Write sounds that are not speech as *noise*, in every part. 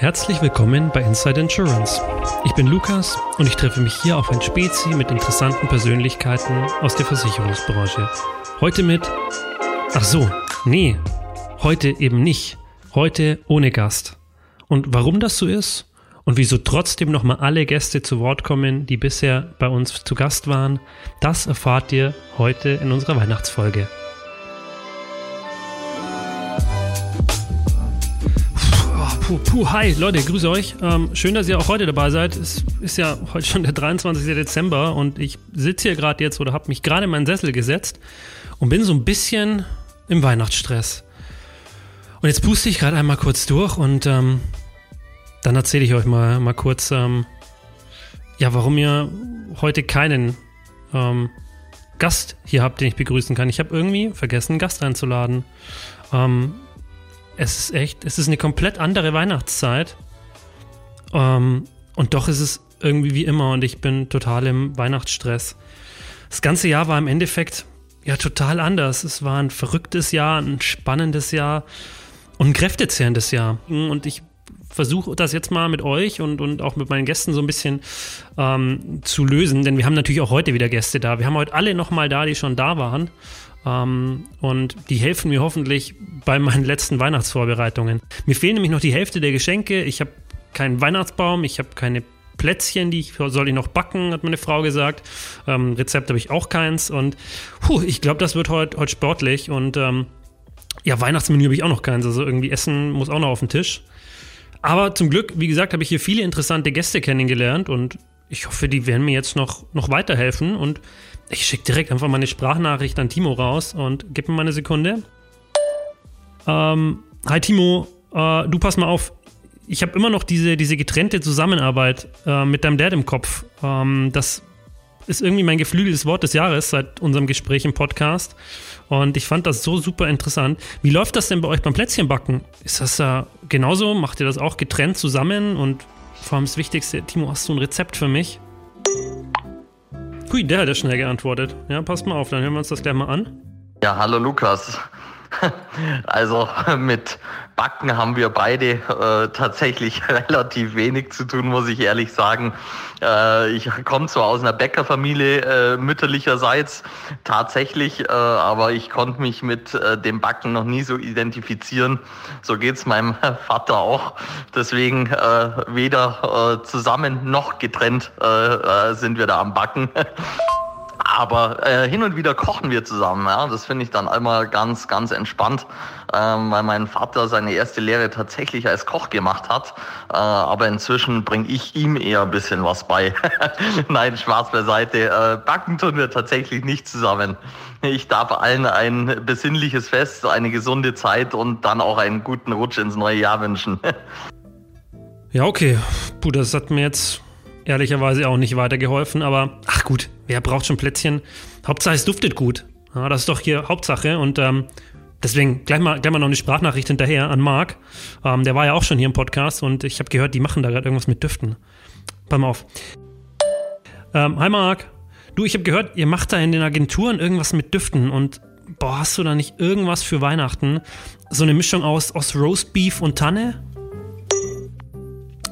Herzlich willkommen bei Inside Insurance. Ich bin Lukas und ich treffe mich hier auf ein Spezi mit interessanten Persönlichkeiten aus der Versicherungsbranche. Heute mit. Ach so, nee, heute eben nicht. Heute ohne Gast. Und warum das so ist und wieso trotzdem nochmal alle Gäste zu Wort kommen, die bisher bei uns zu Gast waren, das erfahrt ihr heute in unserer Weihnachtsfolge. Puh, puh, hi Leute, grüße euch. Ähm, schön, dass ihr auch heute dabei seid. Es ist ja heute schon der 23. Dezember und ich sitze hier gerade jetzt oder habe mich gerade in meinen Sessel gesetzt und bin so ein bisschen im Weihnachtsstress. Und jetzt puste ich gerade einmal kurz durch und ähm, dann erzähle ich euch mal, mal kurz, ähm, ja, warum ihr heute keinen ähm, Gast hier habt, den ich begrüßen kann. Ich habe irgendwie vergessen, einen Gast einzuladen. Ähm, es ist echt, es ist eine komplett andere Weihnachtszeit. Ähm, und doch ist es irgendwie wie immer und ich bin total im Weihnachtsstress. Das ganze Jahr war im Endeffekt ja total anders. Es war ein verrücktes Jahr, ein spannendes Jahr und ein kräftezehrendes Jahr. Und ich versuche das jetzt mal mit euch und, und auch mit meinen Gästen so ein bisschen ähm, zu lösen, denn wir haben natürlich auch heute wieder Gäste da. Wir haben heute alle nochmal da, die schon da waren. Ähm, und die helfen mir hoffentlich bei meinen letzten Weihnachtsvorbereitungen. Mir fehlen nämlich noch die Hälfte der Geschenke. Ich habe keinen Weihnachtsbaum, ich habe keine Plätzchen, die ich, soll ich noch backen, hat meine Frau gesagt. Ähm, Rezept habe ich auch keins. Und puh, ich glaube, das wird heute heut sportlich. Und ähm, ja, Weihnachtsmenü habe ich auch noch keins. Also irgendwie Essen muss auch noch auf den Tisch. Aber zum Glück, wie gesagt, habe ich hier viele interessante Gäste kennengelernt und ich hoffe, die werden mir jetzt noch, noch weiterhelfen. Und ich schicke direkt einfach mal eine Sprachnachricht an Timo raus und gib mir mal eine Sekunde. Ähm, hi Timo, äh, du pass mal auf. Ich habe immer noch diese, diese getrennte Zusammenarbeit äh, mit deinem Dad im Kopf. Ähm, das ist irgendwie mein geflügeltes Wort des Jahres seit unserem Gespräch im Podcast. Und ich fand das so super interessant. Wie läuft das denn bei euch beim Plätzchenbacken? Ist das äh, genauso? Macht ihr das auch getrennt zusammen? Und vor allem das Wichtigste, Timo, hast du ein Rezept für mich? Hui, der hat ja schnell geantwortet. Ja, passt mal auf, dann hören wir uns das gleich mal an. Ja, hallo Lukas. *laughs* Also *laughs* mit Backen haben wir beide äh, tatsächlich *laughs* relativ wenig zu tun, muss ich ehrlich sagen. Äh, ich komme zwar aus einer Bäckerfamilie äh, mütterlicherseits tatsächlich, äh, aber ich konnte mich mit äh, dem Backen noch nie so identifizieren. So geht's meinem Vater auch. Deswegen äh, weder zusammen noch getrennt sind wir da am Backen. Aber äh, hin und wieder kochen wir zusammen. Ja? Das finde ich dann einmal ganz, ganz entspannt, ähm, weil mein Vater seine erste Lehre tatsächlich als Koch gemacht hat. Äh, aber inzwischen bringe ich ihm eher ein bisschen was bei. *laughs* Nein, Spaß beiseite. Äh, backen tun wir tatsächlich nicht zusammen. Ich darf allen ein besinnliches Fest, eine gesunde Zeit und dann auch einen guten Rutsch ins neue Jahr wünschen. *laughs* ja, okay. Puh, das hat mir jetzt ehrlicherweise auch nicht weitergeholfen, aber ach gut, wer braucht schon Plätzchen? Hauptsache es duftet gut. Ja, das ist doch hier Hauptsache und ähm, deswegen gleich mal, gleich mal noch eine Sprachnachricht hinterher an Marc. Ähm, der war ja auch schon hier im Podcast und ich habe gehört, die machen da gerade irgendwas mit Düften. Pass mal auf. Ähm, hi Marc. Du, ich habe gehört, ihr macht da in den Agenturen irgendwas mit Düften und boah, hast du da nicht irgendwas für Weihnachten? So eine Mischung aus, aus Roastbeef und Tanne?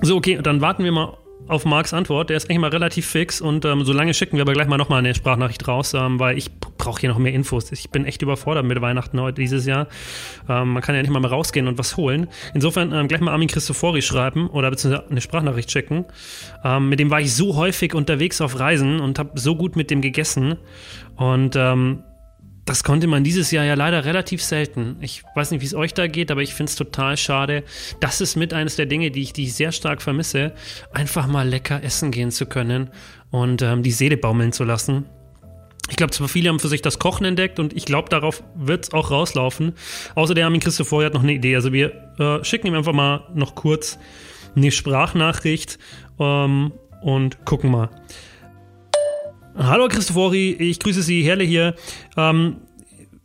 So, okay, dann warten wir mal auf Marks Antwort. Der ist eigentlich mal relativ fix und ähm, so lange schicken wir aber gleich mal nochmal eine Sprachnachricht raus, ähm, weil ich brauche hier noch mehr Infos. Ich bin echt überfordert mit Weihnachten heute dieses Jahr. Ähm, man kann ja nicht mal, mal rausgehen und was holen. Insofern ähm, gleich mal Armin Christofori schreiben oder beziehungsweise eine Sprachnachricht schicken. Ähm, mit dem war ich so häufig unterwegs auf Reisen und habe so gut mit dem gegessen. Und ähm, das konnte man dieses Jahr ja leider relativ selten. Ich weiß nicht, wie es euch da geht, aber ich finde es total schade. Das ist mit eines der Dinge, die ich, die ich sehr stark vermisse, einfach mal lecker essen gehen zu können und ähm, die Seele baumeln zu lassen. Ich glaube, zwar viele haben für sich das Kochen entdeckt und ich glaube, darauf wird es auch rauslaufen. Außerdem Armin Christopher hat noch eine Idee. Also wir äh, schicken ihm einfach mal noch kurz eine Sprachnachricht ähm, und gucken mal. Hallo Christofori, ich grüße Sie, Herle hier. Ähm,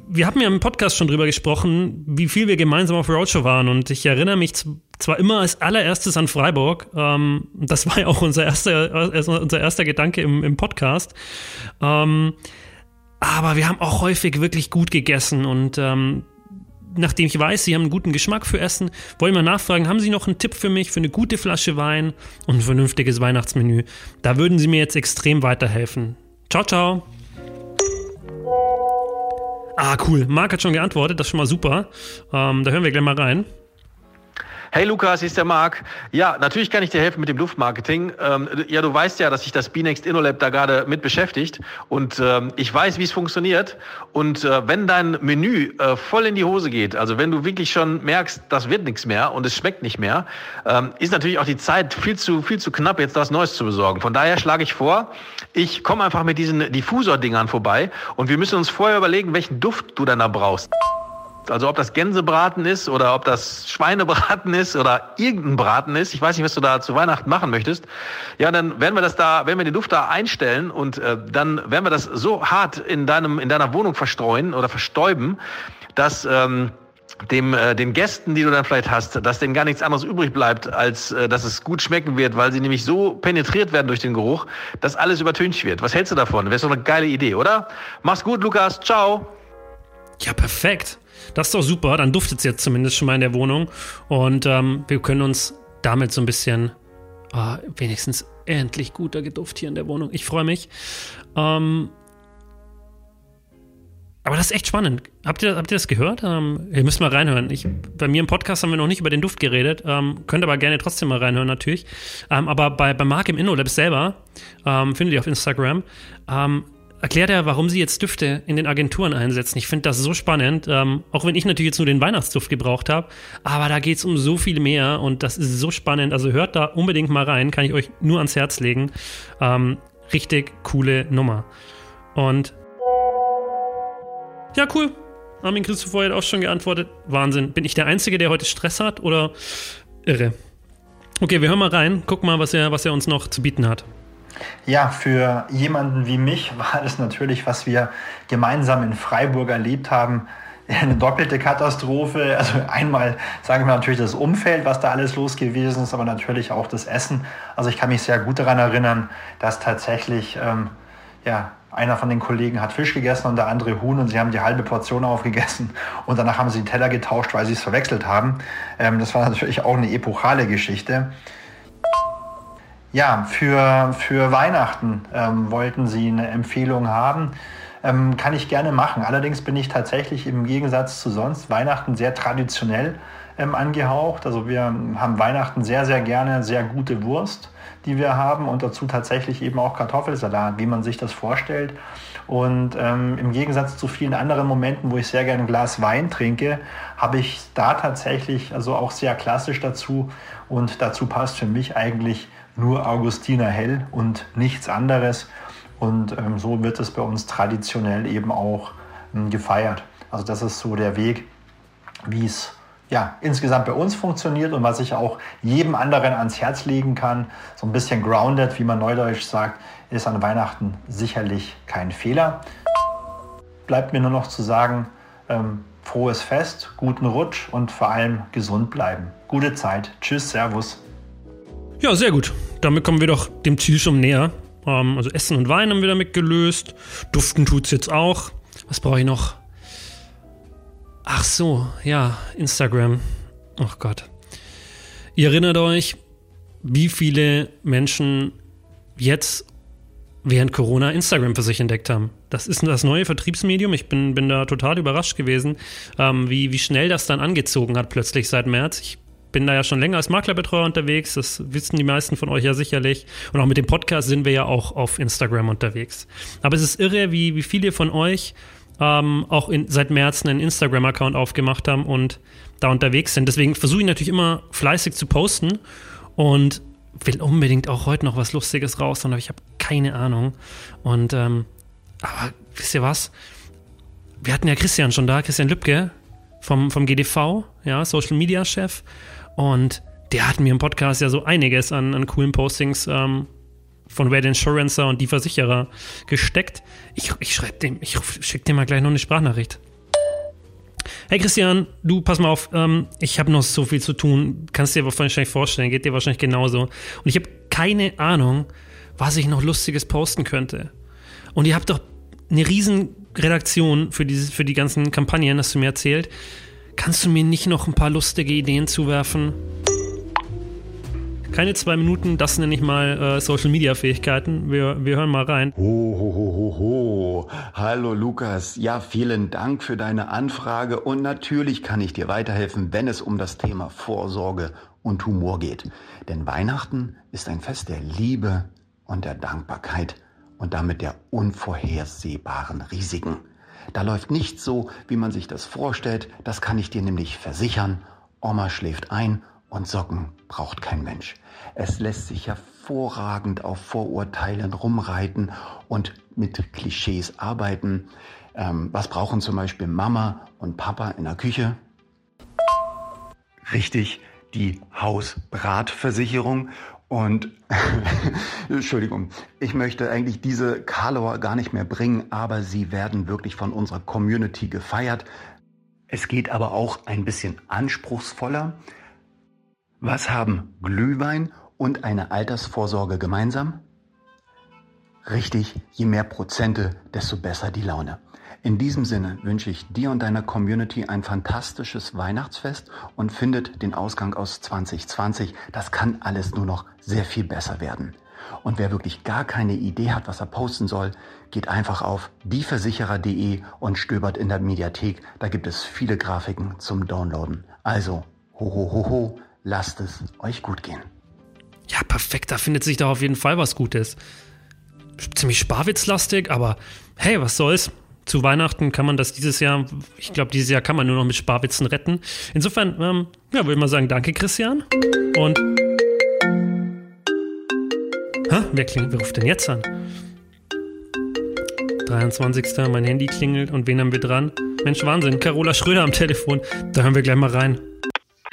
wir haben ja im Podcast schon drüber gesprochen, wie viel wir gemeinsam auf Roadshow waren und ich erinnere mich zwar immer als allererstes an Freiburg, ähm, das war ja auch unser erster, unser erster Gedanke im, im Podcast, ähm, aber wir haben auch häufig wirklich gut gegessen und ähm, nachdem ich weiß, Sie haben einen guten Geschmack für Essen, ich mal nachfragen, haben Sie noch einen Tipp für mich für eine gute Flasche Wein und ein vernünftiges Weihnachtsmenü? Da würden Sie mir jetzt extrem weiterhelfen. Ciao, ciao. Ah, cool. Marc hat schon geantwortet, das ist schon mal super. Ähm, da hören wir gleich mal rein. Hey Lukas, hier ist der Marc. Ja, natürlich kann ich dir helfen mit dem Duftmarketing. Ähm, ja, du weißt ja, dass sich das Binext InnoLab da gerade mit beschäftigt und ähm, ich weiß, wie es funktioniert. Und äh, wenn dein Menü äh, voll in die Hose geht, also wenn du wirklich schon merkst, das wird nichts mehr und es schmeckt nicht mehr, ähm, ist natürlich auch die Zeit viel zu viel zu knapp, jetzt was Neues zu besorgen. Von daher schlage ich vor, ich komme einfach mit diesen Diffusor-Dingern vorbei und wir müssen uns vorher überlegen, welchen Duft du dann da brauchst. Also ob das Gänsebraten ist oder ob das Schweinebraten ist oder irgendein Braten ist. Ich weiß nicht, was du da zu Weihnachten machen möchtest. Ja, dann werden wir das da, werden wir den Duft da einstellen und äh, dann werden wir das so hart in deinem in deiner Wohnung verstreuen oder verstäuben, dass ähm, dem, äh, den Gästen, die du dann vielleicht hast, dass denen gar nichts anderes übrig bleibt, als äh, dass es gut schmecken wird, weil sie nämlich so penetriert werden durch den Geruch, dass alles übertüncht wird. Was hältst du davon? Wäre so eine geile Idee, oder? Mach's gut, Lukas. Ciao. Ja, perfekt. Das ist doch super, dann duftet es jetzt zumindest schon mal in der Wohnung. Und ähm, wir können uns damit so ein bisschen oh, wenigstens endlich guter Geduft hier in der Wohnung. Ich freue mich. Ähm, aber das ist echt spannend. Habt ihr, habt ihr das gehört? Ähm, ihr müsst mal reinhören. Ich, bei mir im Podcast haben wir noch nicht über den Duft geredet. Ähm, könnt aber gerne trotzdem mal reinhören, natürlich. Ähm, aber bei, bei Mark im InnoLab selber, ähm, findet ihr auf Instagram, ähm, erklärt er, warum sie jetzt Düfte in den Agenturen einsetzen. Ich finde das so spannend, ähm, auch wenn ich natürlich jetzt nur den Weihnachtsduft gebraucht habe, aber da geht es um so viel mehr und das ist so spannend. Also hört da unbedingt mal rein, kann ich euch nur ans Herz legen. Ähm, richtig coole Nummer. Und ja, cool. Armin Christopher hat auch schon geantwortet. Wahnsinn. Bin ich der Einzige, der heute Stress hat oder irre? Okay, wir hören mal rein. Guck mal, was er, was er uns noch zu bieten hat. Ja, für jemanden wie mich war das natürlich, was wir gemeinsam in Freiburg erlebt haben, eine doppelte Katastrophe. Also einmal sagen wir natürlich das Umfeld, was da alles los gewesen ist, aber natürlich auch das Essen. Also ich kann mich sehr gut daran erinnern, dass tatsächlich ähm, ja, einer von den Kollegen hat Fisch gegessen und der andere Huhn und sie haben die halbe Portion aufgegessen und danach haben sie den Teller getauscht, weil sie es verwechselt haben. Ähm, das war natürlich auch eine epochale Geschichte. Ja, für, für Weihnachten ähm, wollten Sie eine Empfehlung haben. Ähm, kann ich gerne machen. Allerdings bin ich tatsächlich im Gegensatz zu sonst Weihnachten sehr traditionell ähm, angehaucht. Also wir haben Weihnachten sehr, sehr gerne sehr gute Wurst, die wir haben und dazu tatsächlich eben auch Kartoffelsalat, wie man sich das vorstellt. Und ähm, im Gegensatz zu vielen anderen Momenten, wo ich sehr gerne ein Glas Wein trinke, habe ich da tatsächlich also auch sehr klassisch dazu. Und dazu passt für mich eigentlich nur Augustiner Hell und nichts anderes. Und ähm, so wird es bei uns traditionell eben auch ähm, gefeiert. Also das ist so der Weg, wie es ja, insgesamt bei uns funktioniert und was ich auch jedem anderen ans Herz legen kann. So ein bisschen grounded, wie man neudeutsch sagt, ist an Weihnachten sicherlich kein Fehler. Bleibt mir nur noch zu sagen, ähm, frohes Fest, guten Rutsch und vor allem gesund bleiben. Gute Zeit. Tschüss, Servus. Ja, sehr gut. Damit kommen wir doch dem Ziel schon näher. Ähm, also Essen und Wein haben wir damit gelöst. Duften tut es jetzt auch. Was brauche ich noch? Ach so, ja, Instagram. Ach Gott. Ihr erinnert euch, wie viele Menschen jetzt während Corona Instagram für sich entdeckt haben. Das ist das neue Vertriebsmedium. Ich bin, bin da total überrascht gewesen, ähm, wie, wie schnell das dann angezogen hat plötzlich seit März. Ich bin da ja schon länger als Maklerbetreuer unterwegs. Das wissen die meisten von euch ja sicherlich. Und auch mit dem Podcast sind wir ja auch auf Instagram unterwegs. Aber es ist irre, wie, wie viele von euch ähm, auch in, seit März einen Instagram-Account aufgemacht haben und da unterwegs sind. Deswegen versuche ich natürlich immer fleißig zu posten und will unbedingt auch heute noch was Lustiges raus, aber ich habe keine Ahnung. Und ähm, aber wisst ihr was? Wir hatten ja Christian schon da, Christian Lübke vom, vom GDV, ja, Social Media Chef. Und der hat mir im Podcast ja so einiges an, an coolen Postings ähm, von Red Insurancer und die Versicherer gesteckt. Ich, ich schreibe dem, ich schicke dir mal gleich noch eine Sprachnachricht. Hey Christian, du pass mal auf, ähm, ich habe noch so viel zu tun. Kannst dir wahrscheinlich vorstellen, geht dir wahrscheinlich genauso. Und ich habe keine Ahnung, was ich noch Lustiges posten könnte. Und ihr habt doch eine riesen Redaktion für, dieses, für die ganzen Kampagnen, hast du mir erzählt. Kannst du mir nicht noch ein paar lustige Ideen zuwerfen? Keine zwei Minuten, das nenne ich mal äh, Social Media Fähigkeiten. Wir, wir hören mal rein. Ho, ho, ho, ho, ho. Hallo Lukas. Ja, vielen Dank für deine Anfrage und natürlich kann ich dir weiterhelfen, wenn es um das Thema Vorsorge und Humor geht. Denn Weihnachten ist ein Fest der Liebe und der Dankbarkeit und damit der unvorhersehbaren Risiken. Da läuft nichts so, wie man sich das vorstellt, das kann ich dir nämlich versichern. Oma schläft ein und Socken braucht kein Mensch. Es lässt sich hervorragend auf Vorurteilen rumreiten und mit Klischees arbeiten. Ähm, was brauchen zum Beispiel Mama und Papa in der Küche? Richtig, die Hausbratversicherung. Und *laughs* Entschuldigung, ich möchte eigentlich diese Karlauer gar nicht mehr bringen, aber sie werden wirklich von unserer Community gefeiert. Es geht aber auch ein bisschen anspruchsvoller. Was haben Glühwein und eine Altersvorsorge gemeinsam? Richtig, je mehr Prozente, desto besser die Laune. In diesem Sinne wünsche ich dir und deiner Community ein fantastisches Weihnachtsfest und findet den Ausgang aus 2020. Das kann alles nur noch sehr viel besser werden. Und wer wirklich gar keine Idee hat, was er posten soll, geht einfach auf dieversicherer.de und stöbert in der Mediathek. Da gibt es viele Grafiken zum Downloaden. Also, ho, ho, ho, ho, lasst es euch gut gehen. Ja, perfekt, da findet sich doch auf jeden Fall was Gutes. Ziemlich sparwitzlastig, aber hey, was soll's? Zu Weihnachten kann man das dieses Jahr, ich glaube, dieses Jahr kann man nur noch mit Sparwitzen retten. Insofern, ähm, ja, würde ich mal sagen, danke, Christian. Und. Hä? Wer, klingelt, wer ruft denn jetzt an? 23. Mein Handy klingelt und wen haben wir dran? Mensch, Wahnsinn, Carola Schröder am Telefon. Da hören wir gleich mal rein.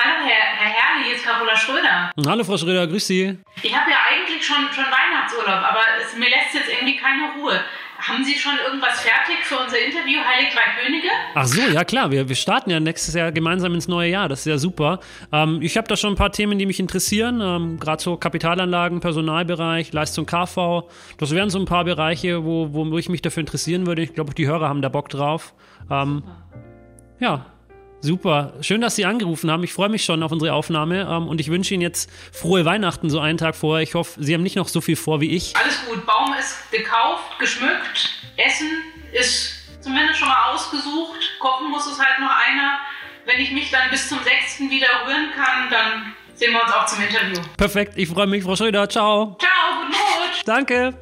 Hallo, Herr, Herr Herrle, hier ist Carola Schröder. Hallo, Frau Schröder, grüß Sie. Ich habe ja eigentlich schon, schon Weihnachtsurlaub, aber es, mir lässt jetzt irgendwie keine Ruhe. Haben Sie schon irgendwas fertig für unser Interview Heilig Drei Könige? Ach so, ja klar, wir, wir starten ja nächstes Jahr gemeinsam ins neue Jahr, das ist ja super. Ähm, ich habe da schon ein paar Themen, die mich interessieren, ähm, gerade so Kapitalanlagen, Personalbereich, Leistung KV. Das wären so ein paar Bereiche, wo, wo ich mich dafür interessieren würde. Ich glaube, die Hörer haben da Bock drauf. Ähm, ja, Super. Schön, dass Sie angerufen haben. Ich freue mich schon auf unsere Aufnahme ähm, und ich wünsche Ihnen jetzt frohe Weihnachten so einen Tag vorher. Ich hoffe, Sie haben nicht noch so viel vor wie ich. Alles gut. Baum ist gekauft, geschmückt. Essen ist zumindest schon mal ausgesucht. Kochen muss es halt noch einer. Wenn ich mich dann bis zum 6. wieder rühren kann, dann sehen wir uns auch zum Interview. Perfekt. Ich freue mich, Frau Schröder. Ciao. Ciao. Guten Rutsch. Danke.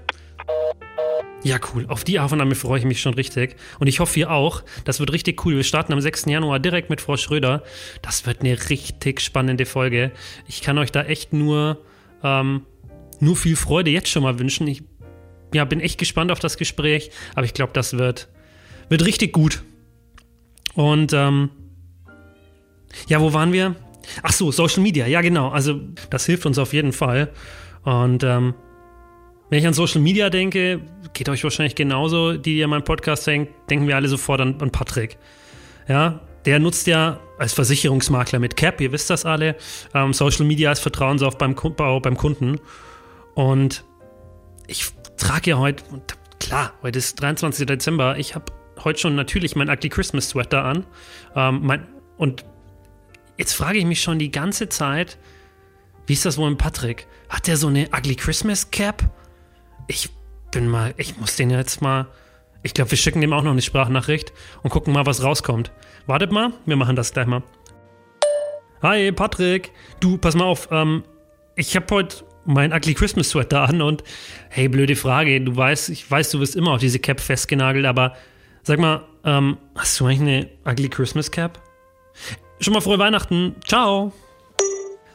Ja, cool. Auf die Aufnahme freue ich mich schon richtig. Und ich hoffe, ihr auch. Das wird richtig cool. Wir starten am 6. Januar direkt mit Frau Schröder. Das wird eine richtig spannende Folge. Ich kann euch da echt nur, ähm, nur viel Freude jetzt schon mal wünschen. Ich ja, bin echt gespannt auf das Gespräch. Aber ich glaube, das wird, wird richtig gut. Und ähm, ja, wo waren wir? Ach so, Social Media. Ja, genau. Also das hilft uns auf jeden Fall. Und ähm, wenn ich an Social Media denke, geht euch wahrscheinlich genauso, die, an meinem Podcast hängt, denken wir alle sofort an, an Patrick. Ja, der nutzt ja als Versicherungsmakler mit Cap, ihr wisst das alle, ähm, Social Media als Vertrauensauf beim, beim Kunden. Und ich trage ja heute, klar, heute ist 23. Dezember, ich habe heute schon natürlich mein Ugly Christmas Sweater an. Ähm, mein, und jetzt frage ich mich schon die ganze Zeit, wie ist das wohl mit Patrick? Hat der so eine Ugly Christmas Cap? Ich bin mal, ich muss den jetzt mal. Ich glaube, wir schicken dem auch noch eine Sprachnachricht und gucken mal, was rauskommt. Wartet mal, wir machen das gleich mal. Hi, Patrick. Du, pass mal auf. Ähm, ich habe heute mein Ugly Christmas Sweater an und hey, blöde Frage. Du weißt, ich weiß, du wirst immer auf diese Cap festgenagelt, aber sag mal, ähm, hast du eigentlich eine Ugly Christmas Cap? Schon mal frohe Weihnachten. Ciao.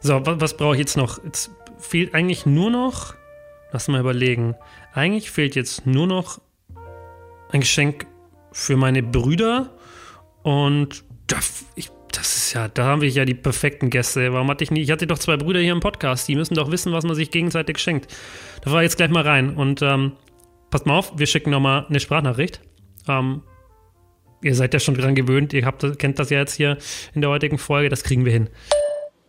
So, was, was brauche ich jetzt noch? Jetzt fehlt eigentlich nur noch Lass mal überlegen. Eigentlich fehlt jetzt nur noch ein Geschenk für meine Brüder. Und das, ich, das ist ja, da haben wir ja die perfekten Gäste. Warum hatte ich nicht? Ich hatte doch zwei Brüder hier im Podcast. Die müssen doch wissen, was man sich gegenseitig schenkt. Da war jetzt gleich mal rein. Und ähm, passt mal auf, wir schicken nochmal eine Sprachnachricht. Ähm, ihr seid ja schon dran gewöhnt. Ihr habt, kennt das ja jetzt hier in der heutigen Folge. Das kriegen wir hin.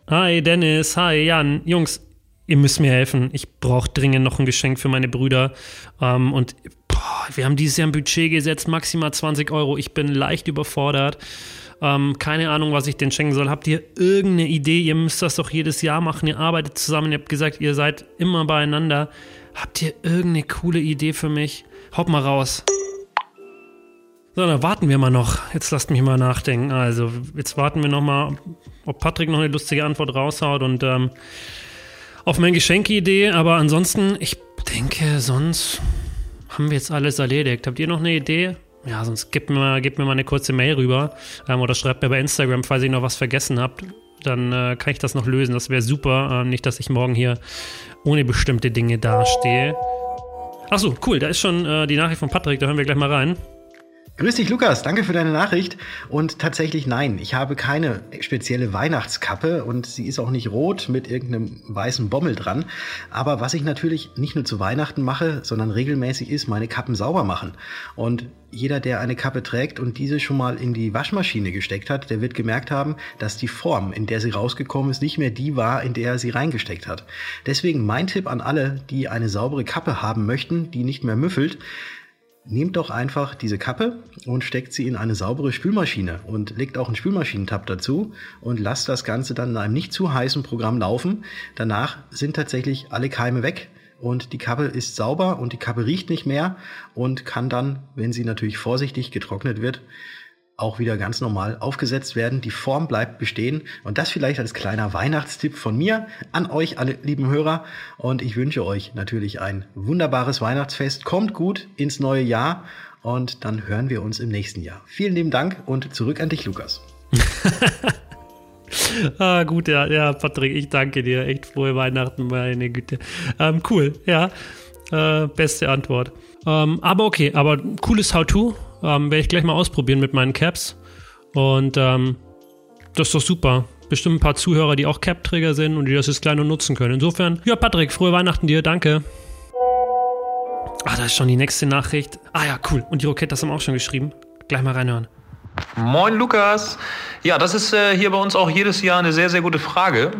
Hi Dennis, hi Jan. Jungs, ihr müsst mir helfen. Ich brauche dringend noch ein Geschenk für meine Brüder. Ähm, und boah, wir haben dieses Jahr ein Budget gesetzt, maximal 20 Euro. Ich bin leicht überfordert. Ähm, keine Ahnung, was ich denn schenken soll. Habt ihr irgendeine Idee? Ihr müsst das doch jedes Jahr machen. Ihr arbeitet zusammen. Ihr habt gesagt, ihr seid immer beieinander. Habt ihr irgendeine coole Idee für mich? Haut mal raus. So, dann warten wir mal noch. Jetzt lasst mich mal nachdenken. Also, jetzt warten wir noch mal, ob Patrick noch eine lustige Antwort raushaut und ähm, auf meine Geschenkeidee. Aber ansonsten, ich denke, sonst haben wir jetzt alles erledigt. Habt ihr noch eine Idee? Ja, sonst gebt mir mal, gebt mir mal eine kurze Mail rüber ähm, oder schreibt mir bei Instagram, falls ihr noch was vergessen habt. Dann äh, kann ich das noch lösen. Das wäre super. Ähm, nicht, dass ich morgen hier ohne bestimmte Dinge dastehe. Achso, cool. Da ist schon äh, die Nachricht von Patrick. Da hören wir gleich mal rein. Grüß dich, Lukas. Danke für deine Nachricht. Und tatsächlich nein, ich habe keine spezielle Weihnachtskappe und sie ist auch nicht rot mit irgendeinem weißen Bommel dran. Aber was ich natürlich nicht nur zu Weihnachten mache, sondern regelmäßig ist, meine Kappen sauber machen. Und jeder, der eine Kappe trägt und diese schon mal in die Waschmaschine gesteckt hat, der wird gemerkt haben, dass die Form, in der sie rausgekommen ist, nicht mehr die war, in der er sie reingesteckt hat. Deswegen mein Tipp an alle, die eine saubere Kappe haben möchten, die nicht mehr müffelt, Nehmt doch einfach diese Kappe und steckt sie in eine saubere Spülmaschine und legt auch einen Spülmaschinentab dazu und lasst das Ganze dann in einem nicht zu heißen Programm laufen. Danach sind tatsächlich alle Keime weg und die Kappe ist sauber und die Kappe riecht nicht mehr und kann dann, wenn sie natürlich vorsichtig getrocknet wird, auch wieder ganz normal aufgesetzt werden. Die Form bleibt bestehen. Und das vielleicht als kleiner Weihnachtstipp von mir an euch, alle lieben Hörer. Und ich wünsche euch natürlich ein wunderbares Weihnachtsfest. Kommt gut ins neue Jahr und dann hören wir uns im nächsten Jahr. Vielen lieben Dank und zurück an dich, Lukas. *laughs* ah, gut, ja, ja, Patrick, ich danke dir. Echt frohe Weihnachten, meine Güte. Ähm, cool, ja. Äh, beste Antwort. Ähm, aber okay, aber cooles How-To ähm, Werde ich gleich mal ausprobieren mit meinen Caps. Und ähm, das ist doch super. Bestimmt ein paar Zuhörer, die auch Cap-Träger sind und die das jetzt gleich noch nutzen können. Insofern, ja, Patrick, frohe Weihnachten dir, danke. Ah, da ist schon die nächste Nachricht. Ah ja, cool. Und die Roquettes haben auch schon geschrieben. Gleich mal reinhören. Moin Lukas. Ja, das ist äh, hier bei uns auch jedes Jahr eine sehr, sehr gute Frage.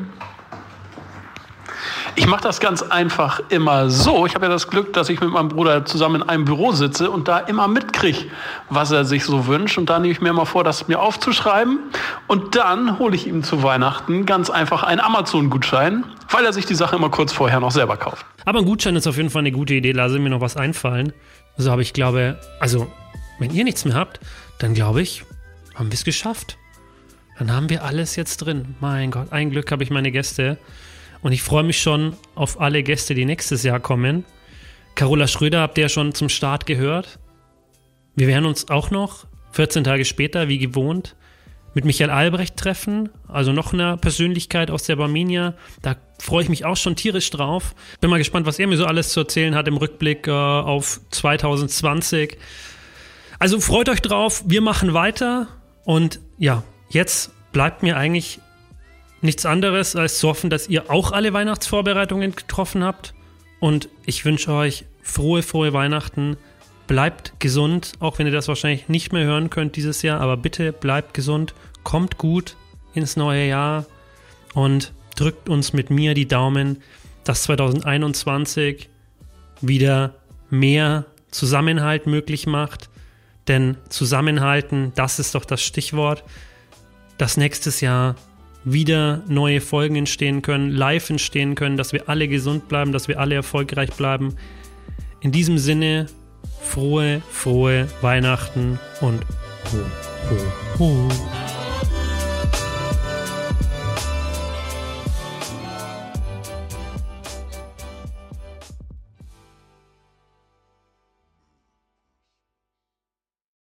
Ich mache das ganz einfach immer so. Ich habe ja das Glück, dass ich mit meinem Bruder zusammen in einem Büro sitze und da immer mitkriege, was er sich so wünscht. Und da nehme ich mir mal vor, das mir aufzuschreiben. Und dann hole ich ihm zu Weihnachten ganz einfach einen Amazon-Gutschein, weil er sich die Sache immer kurz vorher noch selber kauft. Aber ein Gutschein ist auf jeden Fall eine gute Idee. Lasse mir noch was einfallen. Also habe ich glaube, also wenn ihr nichts mehr habt, dann glaube ich, haben wir es geschafft. Dann haben wir alles jetzt drin. Mein Gott, ein Glück habe ich meine Gäste. Und ich freue mich schon auf alle Gäste, die nächstes Jahr kommen. Carola Schröder habt ihr ja schon zum Start gehört. Wir werden uns auch noch 14 Tage später, wie gewohnt, mit Michael Albrecht treffen, also noch eine Persönlichkeit aus der Barminia. Da freue ich mich auch schon tierisch drauf. Bin mal gespannt, was er mir so alles zu erzählen hat im Rückblick äh, auf 2020. Also freut euch drauf, wir machen weiter und ja, jetzt bleibt mir eigentlich nichts anderes, als zu hoffen, dass ihr auch alle Weihnachtsvorbereitungen getroffen habt. Und ich wünsche euch frohe, frohe Weihnachten. Bleibt gesund, auch wenn ihr das wahrscheinlich nicht mehr hören könnt dieses Jahr. Aber bitte bleibt gesund, kommt gut ins neue Jahr und drückt uns mit mir die Daumen, dass 2021 wieder mehr Zusammenhalt möglich macht. Denn Zusammenhalten, das ist doch das Stichwort. Das nächstes Jahr wieder neue Folgen entstehen können, live entstehen können, dass wir alle gesund bleiben, dass wir alle erfolgreich bleiben. In diesem Sinne, frohe, frohe Weihnachten und ho, ho, ho.